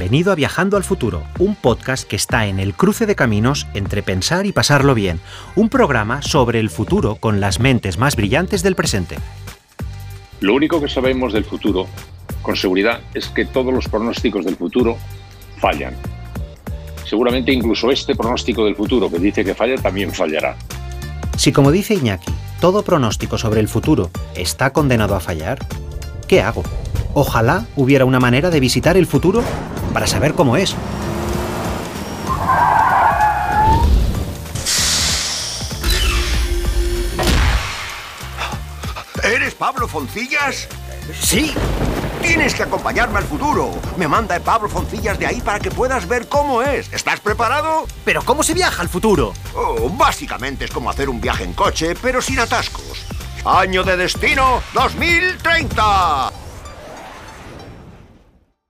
Bienvenido a Viajando al Futuro, un podcast que está en el cruce de caminos entre pensar y pasarlo bien, un programa sobre el futuro con las mentes más brillantes del presente. Lo único que sabemos del futuro, con seguridad, es que todos los pronósticos del futuro fallan. Seguramente incluso este pronóstico del futuro que dice que falla también fallará. Si como dice Iñaki, todo pronóstico sobre el futuro está condenado a fallar, ¿qué hago? Ojalá hubiera una manera de visitar el futuro para saber cómo es. ¿Eres Pablo Foncillas? Sí, Tienes que acompañarme al futuro. Me manda Pablo Foncillas de ahí para que puedas ver cómo es. ¿Estás preparado? pero ¿cómo se viaja al futuro? Oh, básicamente es como hacer un viaje en coche, pero sin atascos. Año de destino 2030.